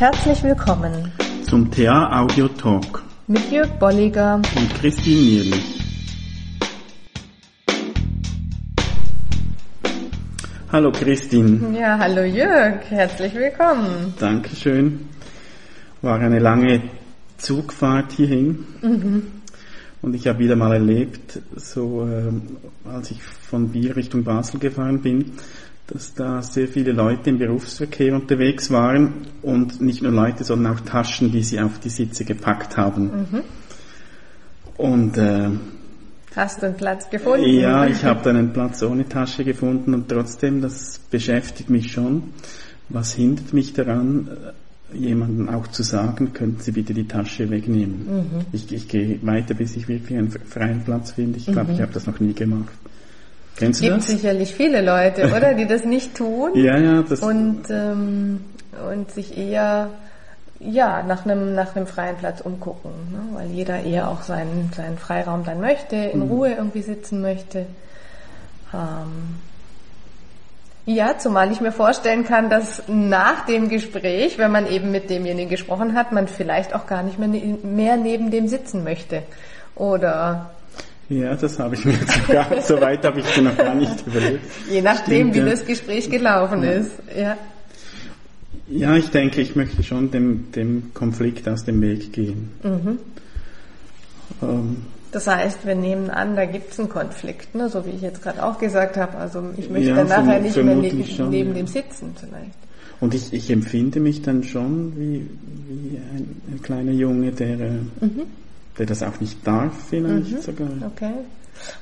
Herzlich willkommen zum TA Audio Talk mit Jörg Bolliger und Christine Nierlich. Hallo Christine. Ja, hallo Jörg, herzlich willkommen. Dankeschön. War eine lange Zugfahrt hierhin. Mhm. Und ich habe wieder mal erlebt, so äh, als ich von Biel Richtung Basel gefahren bin, dass da sehr viele Leute im Berufsverkehr unterwegs waren und nicht nur Leute, sondern auch Taschen, die sie auf die Sitze gepackt haben. Mhm. Und äh, hast du einen Platz gefunden? Ja, ich habe dann einen Platz ohne Tasche gefunden und trotzdem, das beschäftigt mich schon. Was hindert mich daran, jemandem auch zu sagen, könnten Sie bitte die Tasche wegnehmen? Mhm. Ich, ich gehe weiter, bis ich wirklich einen freien Platz finde. Ich glaube, mhm. ich habe das noch nie gemacht. Kennst du gibt das? sicherlich viele Leute, oder, die das nicht tun. ja, ja, das und ähm, und sich eher ja nach einem nach einem freien Platz umgucken, ne? weil jeder eher auch seinen seinen Freiraum dann möchte, in mhm. Ruhe irgendwie sitzen möchte. Ähm, ja, zumal ich mir vorstellen kann, dass nach dem Gespräch, wenn man eben mit demjenigen gesprochen hat, man vielleicht auch gar nicht mehr, ne, mehr neben dem sitzen möchte. Oder ja, das habe ich mir sogar, so weit habe ich mir noch gar nicht überlegt. Je nachdem, Stimmt, wie ja. das Gespräch gelaufen ja. ist. Ja. ja, ich denke, ich möchte schon dem, dem Konflikt aus dem Weg gehen. Mhm. Ähm, das heißt, wir nehmen an, da gibt es einen Konflikt, ne? so wie ich jetzt gerade auch gesagt habe. Also ich möchte ja, dann nachher nicht mehr neben, schon, neben dem sitzen vielleicht. Und ich, ich empfinde mich dann schon wie, wie ein, ein kleiner Junge, der äh, mhm der das auch nicht darf vielleicht mhm. sogar. Okay.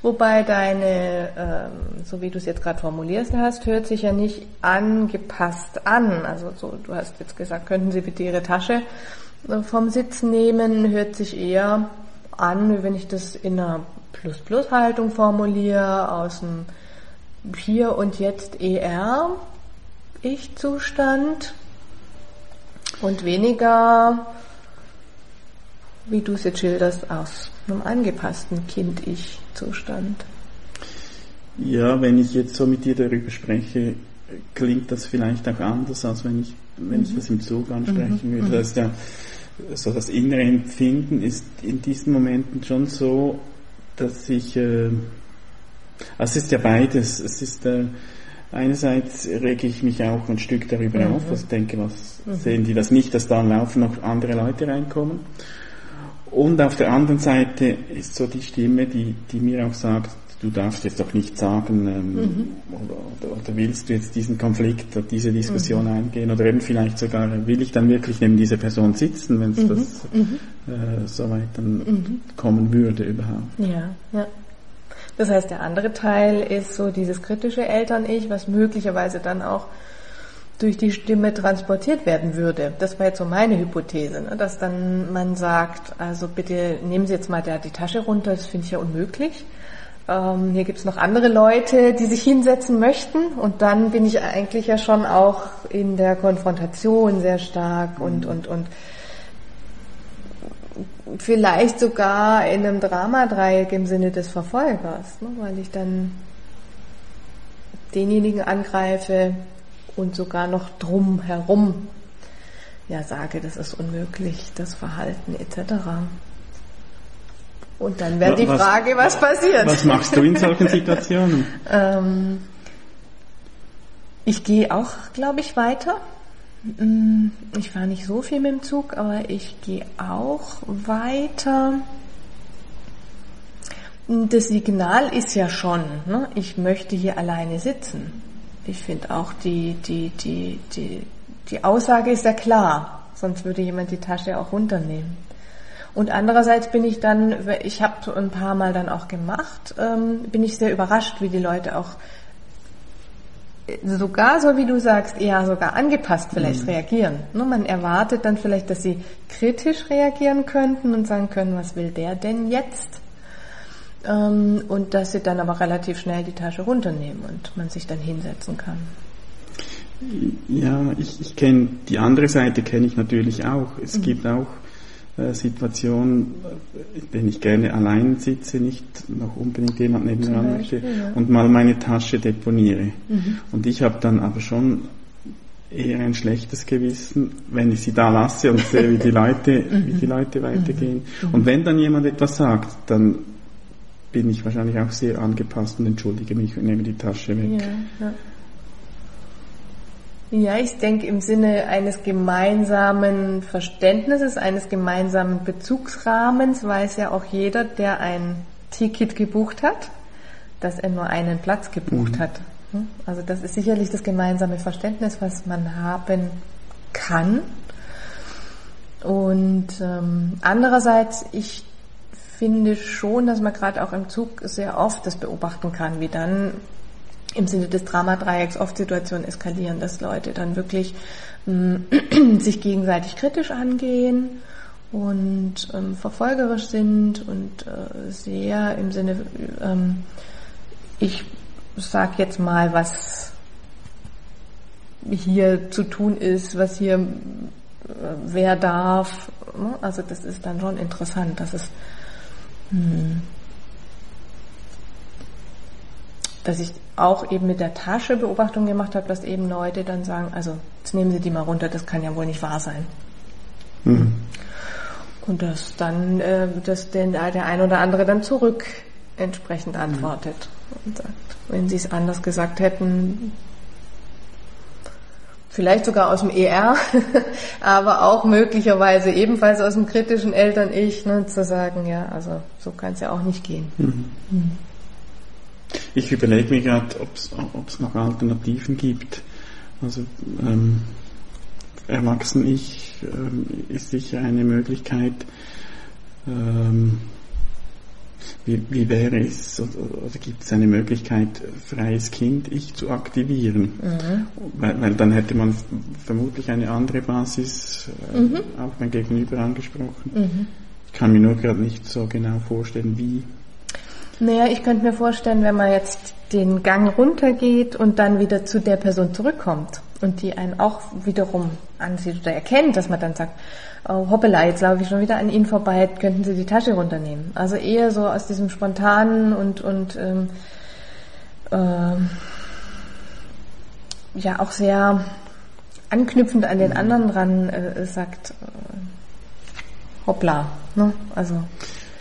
Wobei deine, ähm, so wie du es jetzt gerade formulierst hast, hört sich ja nicht angepasst an. Also so, du hast jetzt gesagt, könnten Sie bitte Ihre Tasche äh, vom Sitz nehmen, hört sich eher an, wie wenn ich das in einer Plus-Plus-Haltung formuliere, aus dem Hier und Jetzt ER, Ich-Zustand und weniger wie du es jetzt schilderst, aus einem angepassten Kind-Ich-Zustand. Ja, wenn ich jetzt so mit dir darüber spreche, klingt das vielleicht auch anders, als wenn ich, wenn mhm. ich das im Zug ansprechen mhm. würde. Das ist ja, so das innere Empfinden ist in diesen Momenten schon so, dass ich, äh, also es ist ja beides. Es ist, äh, einerseits rege ich mich auch ein Stück darüber mhm. auf, was ich denke, was mhm. sehen die das nicht, dass da im Laufen noch andere Leute reinkommen. Und auf der anderen Seite ist so die Stimme, die, die mir auch sagt, du darfst jetzt doch nicht sagen, ähm, mhm. oder, oder, willst du jetzt diesen Konflikt oder diese Diskussion mhm. eingehen oder eben vielleicht sogar, will ich dann wirklich neben dieser Person sitzen, wenn es mhm. das mhm. äh, so weit dann mhm. kommen würde überhaupt. Ja, ja. Das heißt, der andere Teil ist so dieses kritische Eltern-Ich, was möglicherweise dann auch durch die Stimme transportiert werden würde. Das war jetzt so meine Hypothese, ne? dass dann man sagt, also bitte nehmen Sie jetzt mal da die Tasche runter, das finde ich ja unmöglich. Ähm, hier gibt es noch andere Leute, die sich hinsetzen möchten und dann bin ich eigentlich ja schon auch in der Konfrontation sehr stark und, und, und vielleicht sogar in einem Dramadreieck im Sinne des Verfolgers, ne? weil ich dann denjenigen angreife, und sogar noch drum herum ja sage, das ist unmöglich, das Verhalten etc. Und dann wäre die Frage, was passiert. Was machst du in solchen Situationen? ähm, ich gehe auch, glaube ich, weiter. Mm, ich fahre nicht so viel mit dem Zug, aber ich gehe auch weiter. Das Signal ist ja schon, ne? ich möchte hier alleine sitzen ich finde auch die, die, die, die, die Aussage ist ja klar, sonst würde jemand die Tasche auch runternehmen. Und andererseits bin ich dann, ich habe ein paar Mal dann auch gemacht, ähm, bin ich sehr überrascht, wie die Leute auch sogar so wie du sagst, eher sogar angepasst vielleicht mhm. reagieren. Nur man erwartet dann vielleicht, dass sie kritisch reagieren könnten und sagen können, was will der denn jetzt? Ähm, und dass sie dann aber relativ schnell die Tasche runternehmen und man sich dann hinsetzen kann. Ja, ich, ich kenne die andere Seite kenne ich natürlich auch. Es mhm. gibt auch äh, Situationen, wenn ich gerne allein sitze, nicht noch unbedingt jemand neben mir möchte ja. und mal meine Tasche deponiere. Mhm. Und ich habe dann aber schon eher ein schlechtes Gewissen, wenn ich sie da lasse und sehe, wie die Leute, wie die Leute weitergehen. Und wenn dann jemand etwas sagt, dann bin ich wahrscheinlich auch sehr angepasst und entschuldige mich und nehme die Tasche weg. Ja, ja. Ja, ich denke im Sinne eines gemeinsamen Verständnisses, eines gemeinsamen Bezugsrahmens weiß ja auch jeder, der ein Ticket gebucht hat, dass er nur einen Platz gebucht mhm. hat. Also das ist sicherlich das gemeinsame Verständnis, was man haben kann. Und ähm, andererseits, ich finde schon, dass man gerade auch im Zug sehr oft das beobachten kann, wie dann im Sinne des Dramadreiecks oft Situationen eskalieren, dass Leute dann wirklich ähm, sich gegenseitig kritisch angehen und ähm, verfolgerisch sind und äh, sehr im Sinne, ähm, ich sag jetzt mal, was hier zu tun ist, was hier äh, wer darf. Ne? Also das ist dann schon interessant, dass es dass ich auch eben mit der Tasche Beobachtung gemacht habe, dass eben Leute dann sagen, also jetzt nehmen Sie die mal runter, das kann ja wohl nicht wahr sein. Mhm. Und dass dann äh, dass den, der ein oder andere dann zurück entsprechend mhm. antwortet mhm. und sagt, wenn Sie es anders gesagt hätten, vielleicht sogar aus dem ER, aber auch möglicherweise ebenfalls aus dem kritischen Eltern-Ich, ne, zu sagen, ja, also so kann es ja auch nicht gehen. Mhm. Mhm. Ich überlege mir gerade, ob es noch Alternativen gibt. Also ähm, Erwachsen-Ich ähm, ist sicher eine Möglichkeit. Ähm, wie, wie wäre es, oder, oder gibt es eine Möglichkeit, freies Kind-Ich zu aktivieren? Mhm. Weil, weil, dann hätte man vermutlich eine andere Basis, äh, mhm. auch mein Gegenüber angesprochen. Mhm. Ich kann mir nur gerade nicht so genau vorstellen, wie. Naja, ich könnte mir vorstellen, wenn man jetzt den Gang runtergeht und dann wieder zu der Person zurückkommt und die einen auch wiederum ansieht oder erkennt, dass man dann sagt, oh, hoppala, jetzt laufe ich schon wieder an Ihnen vorbei, könnten Sie die Tasche runternehmen. Also eher so aus diesem spontanen und, und ähm, äh, ja auch sehr anknüpfend an den anderen dran äh, sagt, äh, hoppla, ne? Also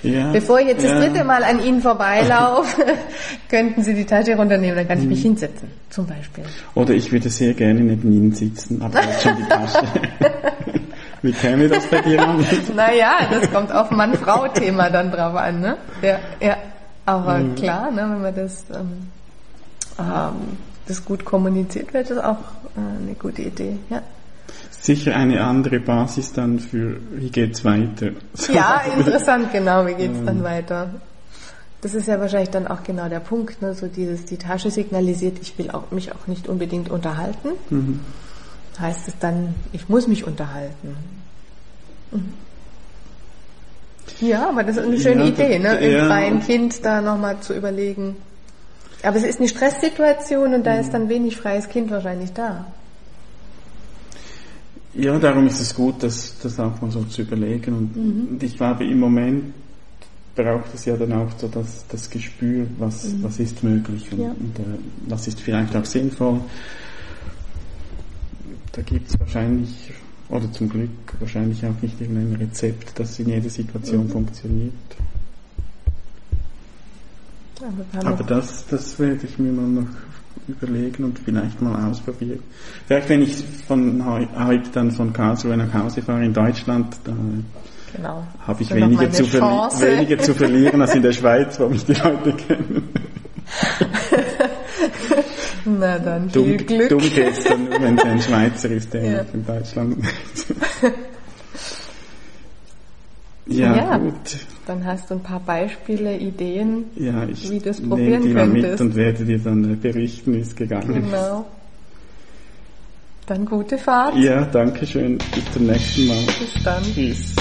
ja, Bevor ich jetzt ja. das dritte Mal an Ihnen vorbeilaufe, könnten Sie die Tasche runternehmen, dann kann ich mich hm. hinsetzen, zum Beispiel. Oder ich würde sehr gerne neben Ihnen sitzen, aber jetzt schon die Tasche. Wie käme das bei dir an? naja, das kommt auf Mann-Frau-Thema dann drauf an, ne? Ja, ja. Aber mhm. klar, ne, wenn man das, ähm, ähm, das gut kommuniziert, wäre das auch äh, eine gute Idee, ja sicher eine andere Basis dann für, wie geht's weiter. Ja, interessant, genau, wie geht's dann weiter. Das ist ja wahrscheinlich dann auch genau der Punkt, ne? so dieses, die Tasche signalisiert, ich will auch, mich auch nicht unbedingt unterhalten. Mhm. Heißt es dann, ich muss mich unterhalten. Mhm. Ja, aber das ist eine schöne ja, Idee, ne? Im ja. freien Kind da nochmal zu überlegen. Aber es ist eine Stresssituation und da mhm. ist dann wenig freies Kind wahrscheinlich da. Ja, darum ist es gut, das, das auch mal so zu überlegen. Und, mhm. und ich glaube, im Moment braucht es ja dann auch so das, das Gespür, was, mhm. was ist möglich und, ja. und äh, was ist vielleicht auch sinnvoll. Da gibt es wahrscheinlich, oder zum Glück wahrscheinlich auch nicht irgendein Rezept, das in jeder Situation mhm. funktioniert. Aber, Aber das, das werde ich mir mal noch überlegen und vielleicht mal ausprobieren. Vielleicht wenn ich von heute dann von Karlsruhe nach Hause fahre in Deutschland, da genau. habe ich weniger zu, weniger zu verlieren als in der Schweiz, wo mich die Leute kennen. Na dann, viel dumm, Glück. Dumm geht's dann, wenn es ein Schweizer ist, der ja. in Deutschland ja, ja, gut. Dann hast du ein paar Beispiele, Ideen, ja, ich wie du es probieren die könntest. mit und werde dir dann äh, berichten, wie es gegangen ist. Genau. Dann gute Fahrt. Ja, danke schön. Bis zum nächsten Mal. Bis dann. Tschüss.